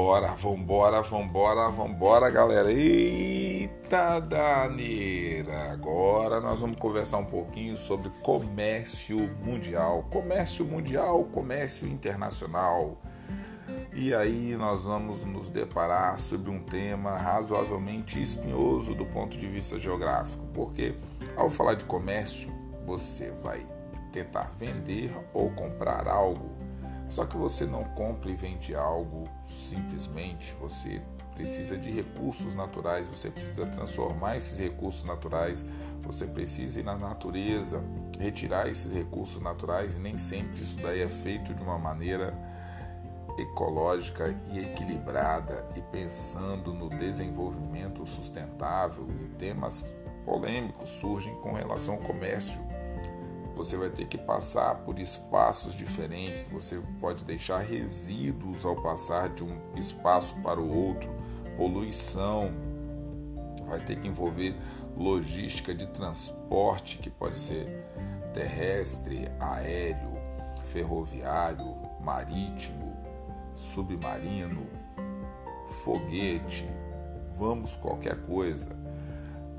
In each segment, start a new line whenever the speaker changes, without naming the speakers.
Vambora, vambora, vambora, vambora, galera. Eita daneira! Agora nós vamos conversar um pouquinho sobre comércio mundial. Comércio mundial, comércio internacional. E aí nós vamos nos deparar sobre um tema razoavelmente espinhoso do ponto de vista geográfico, porque ao falar de comércio, você vai tentar vender ou comprar algo só que você não compra e vende algo simplesmente, você precisa de recursos naturais, você precisa transformar esses recursos naturais, você precisa ir na natureza, retirar esses recursos naturais e nem sempre isso daí é feito de uma maneira ecológica e equilibrada e pensando no desenvolvimento sustentável e temas polêmicos surgem com relação ao comércio você vai ter que passar por espaços diferentes, você pode deixar resíduos ao passar de um espaço para o outro, poluição, vai ter que envolver logística de transporte, que pode ser terrestre, aéreo, ferroviário, marítimo, submarino, foguete, vamos qualquer coisa.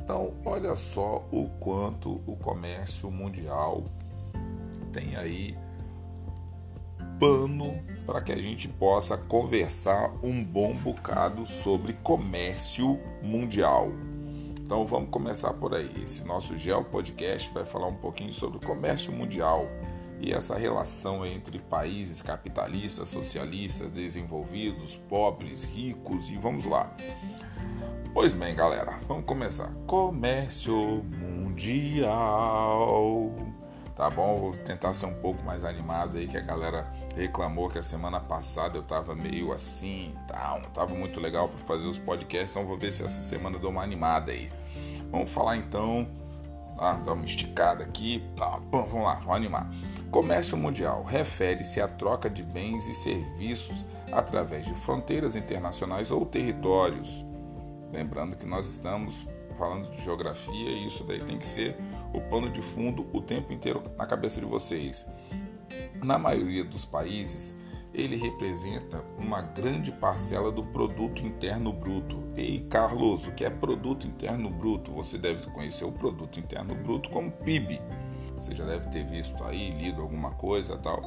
Então, olha só o quanto o comércio mundial tem aí pano para que a gente possa conversar um bom bocado sobre comércio mundial. Então vamos começar por aí. Esse nosso Geo Podcast vai falar um pouquinho sobre comércio mundial e essa relação entre países capitalistas, socialistas, desenvolvidos, pobres, ricos e vamos lá. Pois bem, galera, vamos começar. Comércio mundial. Tá bom? Vou tentar ser um pouco mais animado aí, que a galera reclamou que a semana passada eu tava meio assim, tal, não tava muito legal para fazer os podcasts, então vou ver se essa semana eu dou uma animada aí. Vamos falar então, ah, dar uma esticada aqui, tá, bom, vamos lá, vamos animar. Comércio mundial refere-se à troca de bens e serviços através de fronteiras internacionais ou territórios Lembrando que nós estamos falando de geografia e isso daí tem que ser o pano de fundo o tempo inteiro na cabeça de vocês. Na maioria dos países, ele representa uma grande parcela do produto interno bruto. Ei, Carlos, o que é produto interno bruto? Você deve conhecer o produto interno bruto como PIB. Você já deve ter visto aí, lido alguma coisa tal.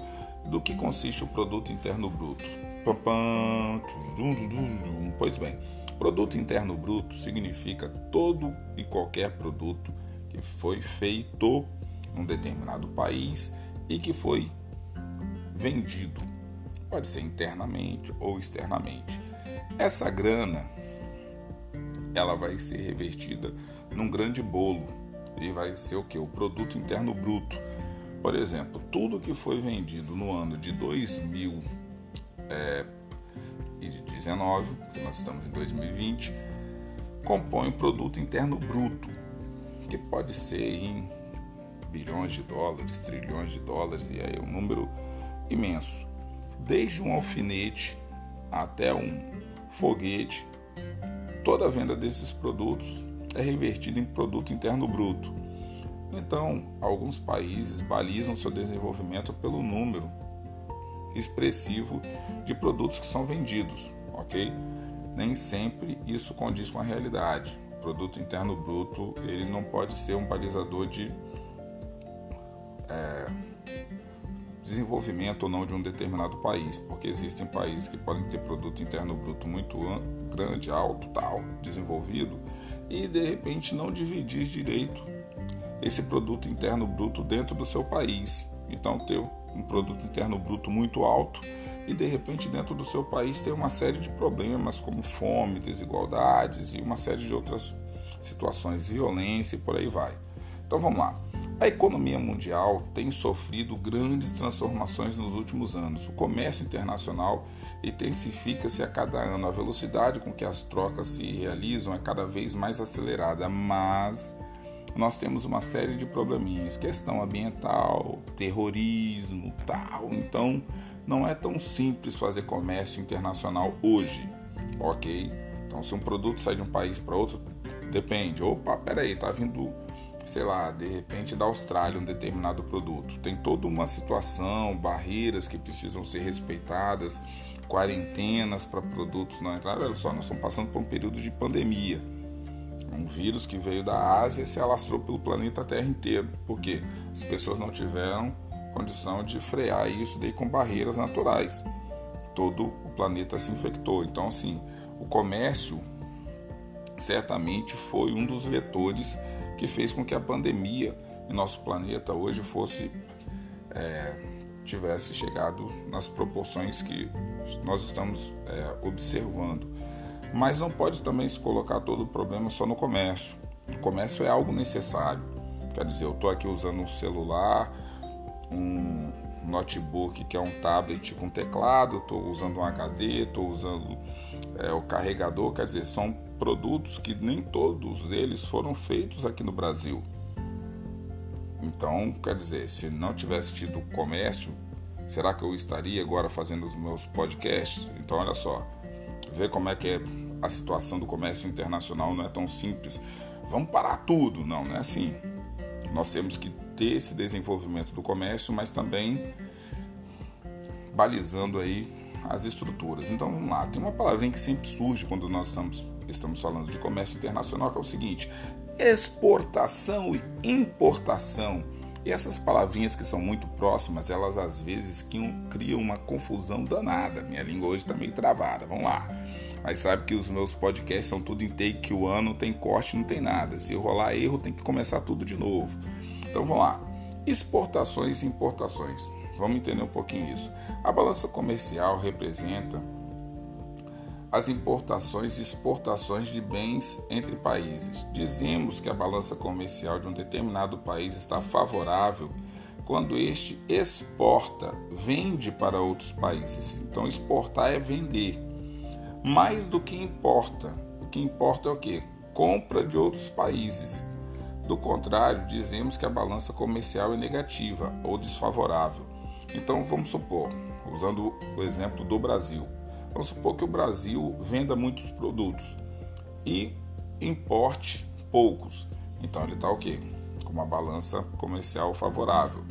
Do que consiste o produto interno bruto? Pois bem, Produto interno bruto significa todo e qualquer produto que foi feito num determinado país e que foi vendido. Pode ser internamente ou externamente. Essa grana ela vai ser revertida num grande bolo e vai ser o que? O produto interno bruto. Por exemplo, tudo que foi vendido no ano de 2000 é, 2019, que nós estamos em 2020, compõe o produto interno bruto, que pode ser em bilhões de dólares, trilhões de dólares, e aí é um número imenso. Desde um alfinete até um foguete, toda a venda desses produtos é revertida em produto interno bruto. Então, alguns países balizam seu desenvolvimento pelo número expressivo de produtos que são vendidos ok? Nem sempre isso condiz com a realidade. O produto interno bruto ele não pode ser um balizador de é, desenvolvimento ou não de um determinado país, porque existem países que podem ter produto interno bruto muito grande, alto, tal, desenvolvido, e de repente não dividir direito esse produto interno bruto dentro do seu país. Então ter um produto interno bruto muito alto e de repente dentro do seu país tem uma série de problemas como fome, desigualdades e uma série de outras situações, violência e por aí vai. Então vamos lá. A economia mundial tem sofrido grandes transformações nos últimos anos. O comércio internacional intensifica-se a cada ano. A velocidade com que as trocas se realizam é cada vez mais acelerada, mas nós temos uma série de probleminhas, questão ambiental, terrorismo, tal. Então, não é tão simples fazer comércio internacional hoje, ok? Então, se um produto sai de um país para outro, depende. Opa, peraí, tá vindo, sei lá, de repente da Austrália um determinado produto. Tem toda uma situação, barreiras que precisam ser respeitadas, quarentenas para produtos não entrarem. Olha só, nós estamos passando por um período de pandemia. Um vírus que veio da Ásia se alastrou pelo planeta Terra inteiro, porque as pessoas não tiveram condição de frear isso daí com barreiras naturais. Todo o planeta se infectou. Então, assim, o comércio certamente foi um dos vetores que fez com que a pandemia em nosso planeta hoje fosse é, tivesse chegado nas proporções que nós estamos é, observando. Mas não pode também se colocar todo o problema só no comércio. O comércio é algo necessário. Quer dizer, eu estou aqui usando um celular, um notebook que é um tablet com teclado, estou usando um HD, estou usando é, o carregador. Quer dizer, são produtos que nem todos eles foram feitos aqui no Brasil. Então, quer dizer, se não tivesse tido comércio, será que eu estaria agora fazendo os meus podcasts? Então, olha só, vê como é que é a situação do comércio internacional, não é tão simples. Vamos parar tudo, não, não é assim. Nós temos que ter esse desenvolvimento do comércio, mas também balizando aí as estruturas. Então vamos lá, tem uma palavrinha que sempre surge quando nós estamos, estamos falando de comércio internacional, que é o seguinte: exportação e importação. E essas palavrinhas que são muito próximas, elas às vezes criam uma confusão danada. Minha língua hoje está meio travada. Vamos lá. Mas sabe que os meus podcasts são tudo em take one, não tem corte, não tem nada. Se rolar erro, tem que começar tudo de novo. Então vamos lá. Exportações e importações. Vamos entender um pouquinho isso. A balança comercial representa as importações e exportações de bens entre países. Dizemos que a balança comercial de um determinado país está favorável quando este exporta, vende para outros países. Então, exportar é vender. Mais do que importa. O que importa é o que? Compra de outros países. Do contrário, dizemos que a balança comercial é negativa ou desfavorável. Então, vamos supor, usando o exemplo do Brasil. Vamos supor que o Brasil venda muitos produtos e importe poucos. Então ele está o quê? Com uma balança comercial favorável.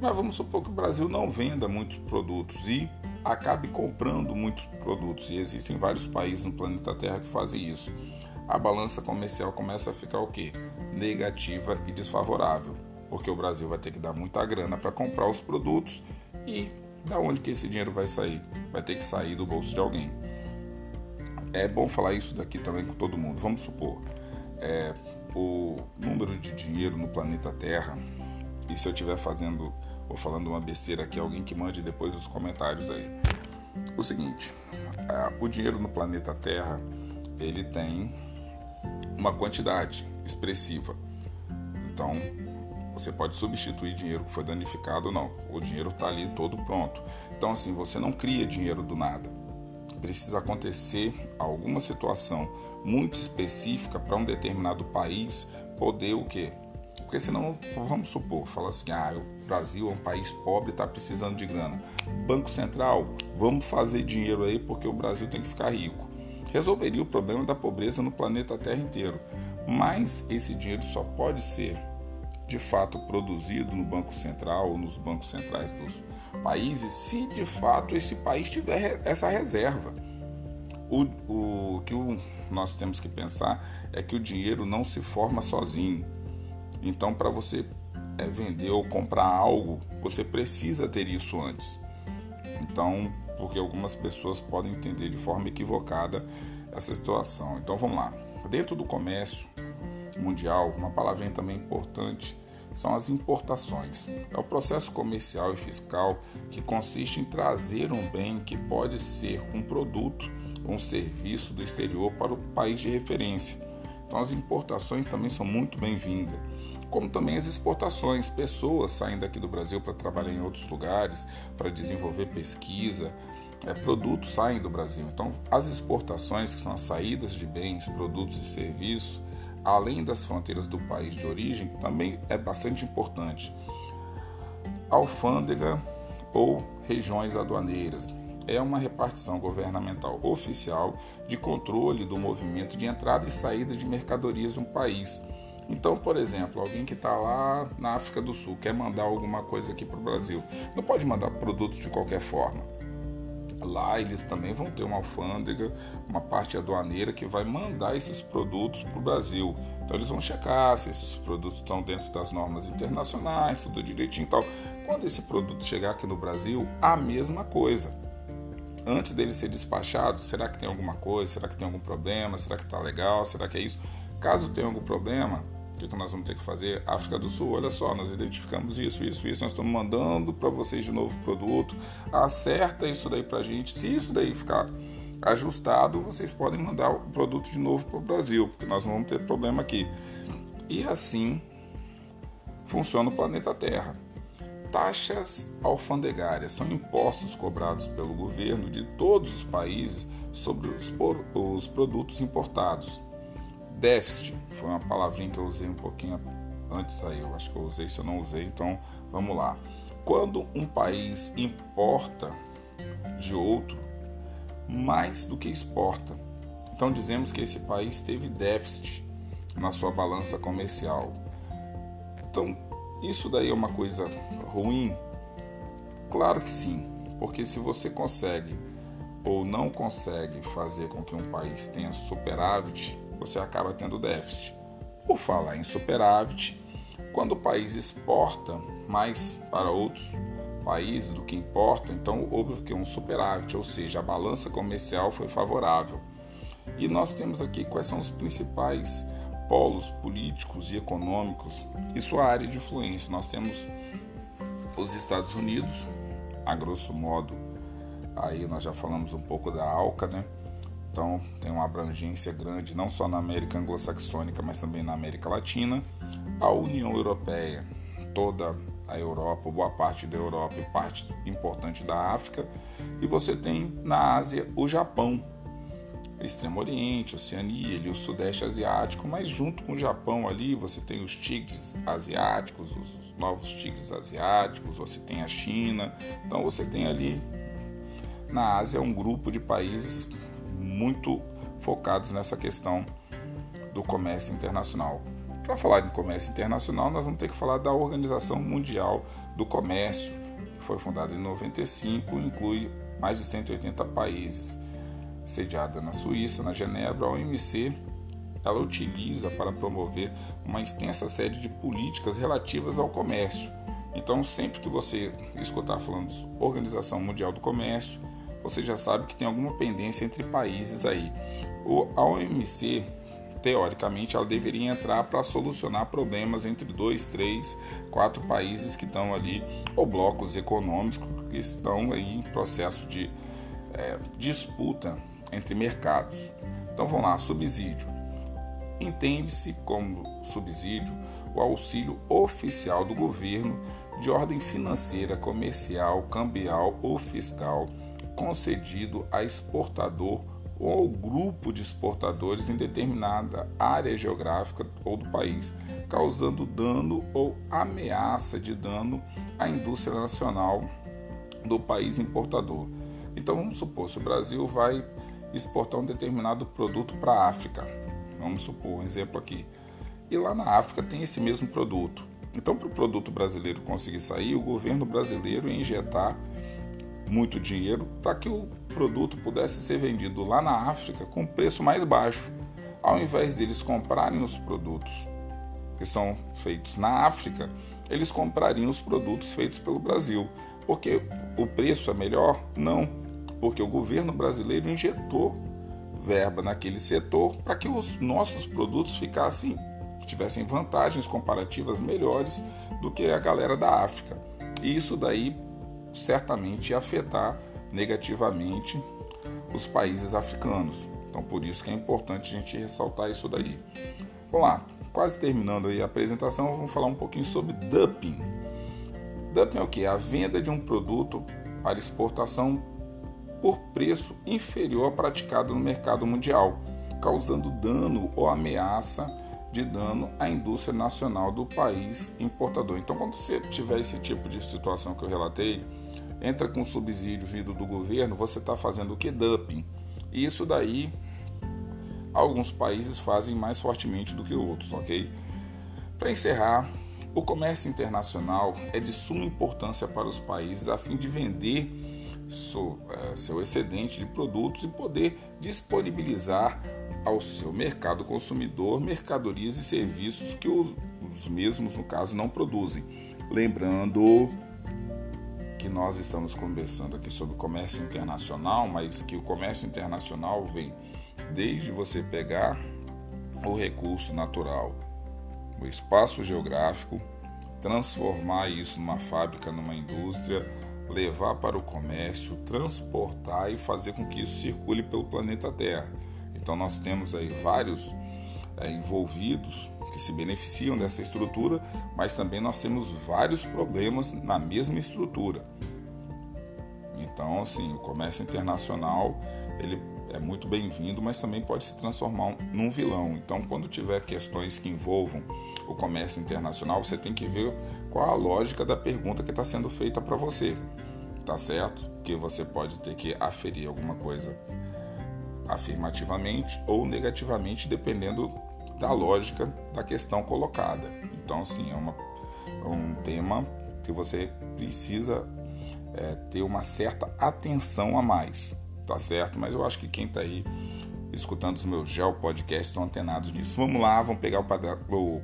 Mas vamos supor que o Brasil não venda muitos produtos e acabe comprando muitos produtos. E existem vários países no planeta Terra que fazem isso. A balança comercial começa a ficar o quê? Negativa e desfavorável. Porque o Brasil vai ter que dar muita grana para comprar os produtos e da onde que esse dinheiro vai sair? Vai ter que sair do bolso de alguém. É bom falar isso daqui também com todo mundo. Vamos supor, é, o número de dinheiro no planeta Terra, e se eu estiver fazendo ou falando uma besteira aqui, alguém que mande depois os comentários aí. O seguinte, o dinheiro no planeta Terra, ele tem uma quantidade expressiva. Então, você pode substituir dinheiro que foi danificado ou não. O dinheiro está ali todo pronto. Então, assim, você não cria dinheiro do nada. Precisa acontecer alguma situação muito específica para um determinado país poder o quê? Porque senão, vamos supor, falar assim, ah, o Brasil é um país pobre, está precisando de grana. Banco Central, vamos fazer dinheiro aí porque o Brasil tem que ficar rico. Resolveria o problema da pobreza no planeta Terra inteiro. Mas esse dinheiro só pode ser de fato produzido no Banco Central ou nos bancos centrais dos países, se de fato esse país tiver essa reserva. O, o que o, nós temos que pensar é que o dinheiro não se forma sozinho. Então, para você é, vender ou comprar algo, você precisa ter isso antes. Então, porque algumas pessoas podem entender de forma equivocada essa situação. Então, vamos lá. Dentro do comércio, mundial, uma palavrinha também importante são as importações. É o processo comercial e fiscal que consiste em trazer um bem que pode ser um produto ou um serviço do exterior para o país de referência. Então, as importações também são muito bem-vindas, como também as exportações. Pessoas saem daqui do Brasil para trabalhar em outros lugares, para desenvolver pesquisa, é, produtos saem do Brasil. Então, as exportações, que são as saídas de bens, produtos e serviços, além das fronteiras do país de origem, também é bastante importante. Alfândega ou regiões aduaneiras é uma repartição governamental oficial de controle do movimento de entrada e saída de mercadorias de um país. Então, por exemplo, alguém que está lá na África do Sul quer mandar alguma coisa aqui para o Brasil, não pode mandar produtos de qualquer forma. Lá eles também vão ter uma alfândega, uma parte aduaneira que vai mandar esses produtos para o Brasil. Então eles vão checar se esses produtos estão dentro das normas internacionais, tudo direitinho e tal. Quando esse produto chegar aqui no Brasil, a mesma coisa. Antes dele ser despachado, será que tem alguma coisa? Será que tem algum problema? Será que está legal? Será que é isso? Caso tenha algum problema, o que nós vamos ter que fazer? África do Sul, olha só, nós identificamos isso, isso, isso, nós estamos mandando para vocês de novo produto, acerta isso daí para a gente. Se isso daí ficar ajustado, vocês podem mandar o produto de novo para o Brasil, porque nós não vamos ter problema aqui. E assim funciona o planeta Terra. Taxas alfandegárias são impostos cobrados pelo governo de todos os países sobre os, os produtos importados Déficit foi uma palavrinha que eu usei um pouquinho antes aí, eu acho que eu usei, se eu não usei, então vamos lá. Quando um país importa de outro mais do que exporta, então dizemos que esse país teve déficit na sua balança comercial. Então, isso daí é uma coisa ruim? Claro que sim, porque se você consegue ou não consegue fazer com que um país tenha superávit, você acaba tendo déficit. Por falar em superávit, quando o país exporta mais para outros países do que importa, então houve que um superávit, ou seja, a balança comercial foi favorável. E nós temos aqui quais são os principais polos políticos e econômicos e sua área de influência. Nós temos os Estados Unidos, a grosso modo, aí nós já falamos um pouco da ALCA, né? Então, tem uma abrangência grande não só na América anglo-saxônica, mas também na América Latina. A União Europeia, toda a Europa, boa parte da Europa e parte importante da África. E você tem na Ásia o Japão, Extremo Oriente, Oceania, ali, o Sudeste Asiático, mas junto com o Japão ali você tem os tigres asiáticos, os novos tigres asiáticos, você tem a China. Então você tem ali na Ásia um grupo de países muito focados nessa questão do comércio internacional. Para falar de comércio internacional, nós vamos ter que falar da Organização Mundial do Comércio, que foi fundada em 95, inclui mais de 180 países. Sediada na Suíça, na Genebra, a OMC ela utiliza para promover uma extensa série de políticas relativas ao comércio. Então, sempre que você escutar falando Organização Mundial do Comércio, você já sabe que tem alguma pendência entre países aí. O, a OMC, teoricamente, ela deveria entrar para solucionar problemas entre dois, três, quatro países que estão ali, ou blocos econômicos que estão aí em processo de é, disputa entre mercados. Então vamos lá, subsídio. Entende-se como subsídio o auxílio oficial do governo de ordem financeira, comercial, cambial ou fiscal concedido a exportador ou ao grupo de exportadores em determinada área geográfica ou do país, causando dano ou ameaça de dano à indústria nacional do país importador. Então vamos supor, se o Brasil vai exportar um determinado produto para a África, vamos supor um exemplo aqui, e lá na África tem esse mesmo produto. Então, para o produto brasileiro conseguir sair, o governo brasileiro injetar muito dinheiro para que o produto pudesse ser vendido lá na África com preço mais baixo, ao invés deles comprarem os produtos que são feitos na África, eles comprariam os produtos feitos pelo Brasil. Porque o preço é melhor? Não, porque o governo brasileiro injetou verba naquele setor para que os nossos produtos ficassem tivessem vantagens comparativas melhores do que a galera da África. E isso daí certamente afetar negativamente os países africanos. Então, por isso que é importante a gente ressaltar isso daí. Vamos lá, quase terminando aí a apresentação, vamos falar um pouquinho sobre dumping. Dumping é o que? A venda de um produto para exportação por preço inferior praticado no mercado mundial, causando dano ou ameaça de dano à indústria nacional do país importador. Então, quando você tiver esse tipo de situação que eu relatei, entra com subsídio vindo do governo, você está fazendo o que? Dumping. E isso daí alguns países fazem mais fortemente do que outros, ok? Para encerrar, o comércio internacional é de suma importância para os países a fim de vender seu excedente de produtos e poder disponibilizar ao seu mercado consumidor mercadorias e serviços que os mesmos, no caso, não produzem. Lembrando que nós estamos conversando aqui sobre comércio internacional, mas que o comércio internacional vem desde você pegar o recurso natural, o espaço geográfico, transformar isso numa fábrica, numa indústria, levar para o comércio, transportar e fazer com que isso circule pelo planeta Terra. Então nós temos aí vários é, envolvidos que se beneficiam dessa estrutura, mas também nós temos vários problemas na mesma estrutura. Então, assim, o comércio internacional ele é muito bem-vindo, mas também pode se transformar num vilão. Então, quando tiver questões que envolvam o comércio internacional, você tem que ver qual a lógica da pergunta que está sendo feita para você, tá certo? Que você pode ter que aferir alguma coisa afirmativamente ou negativamente, dependendo da lógica da questão colocada. Então, assim, é uma, um tema que você precisa é, ter uma certa atenção a mais, tá certo? Mas eu acho que quem está aí escutando os meus gel podcasts estão antenados nisso. Vamos lá, vamos pegar o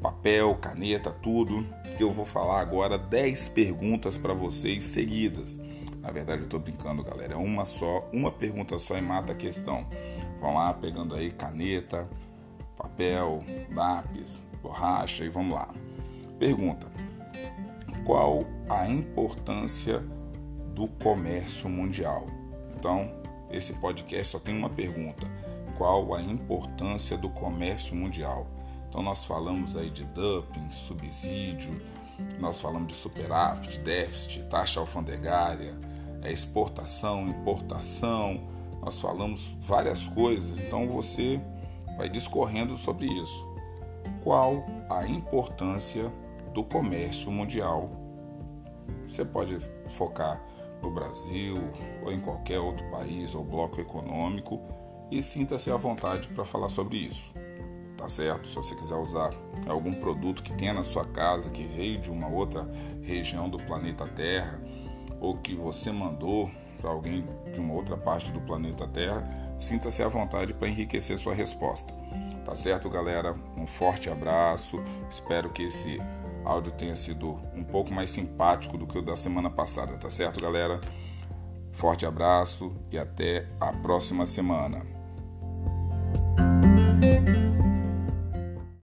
papel, caneta, tudo, que eu vou falar agora 10 perguntas para vocês seguidas. Na verdade, eu estou brincando, galera. É uma só, uma pergunta só e mata a questão. Vão lá, pegando aí caneta, papel, lápis, borracha e vamos lá. Pergunta: Qual a importância do comércio mundial? Então, esse podcast só tem uma pergunta: Qual a importância do comércio mundial? Então, nós falamos aí de dumping, subsídio, nós falamos de superávit, déficit, taxa alfandegária, é exportação, importação, nós falamos várias coisas, então você vai discorrendo sobre isso. Qual a importância do comércio mundial? Você pode focar no Brasil ou em qualquer outro país ou bloco econômico e sinta-se à vontade para falar sobre isso. Tá certo? Se você quiser usar algum produto que tenha na sua casa, que veio de uma outra região do planeta Terra, ou que você mandou para alguém de uma outra parte do planeta Terra, sinta-se à vontade para enriquecer sua resposta. Tá certo, galera? Um forte abraço. Espero que esse áudio tenha sido um pouco mais simpático do que o da semana passada, tá certo, galera? Forte abraço e até a próxima semana.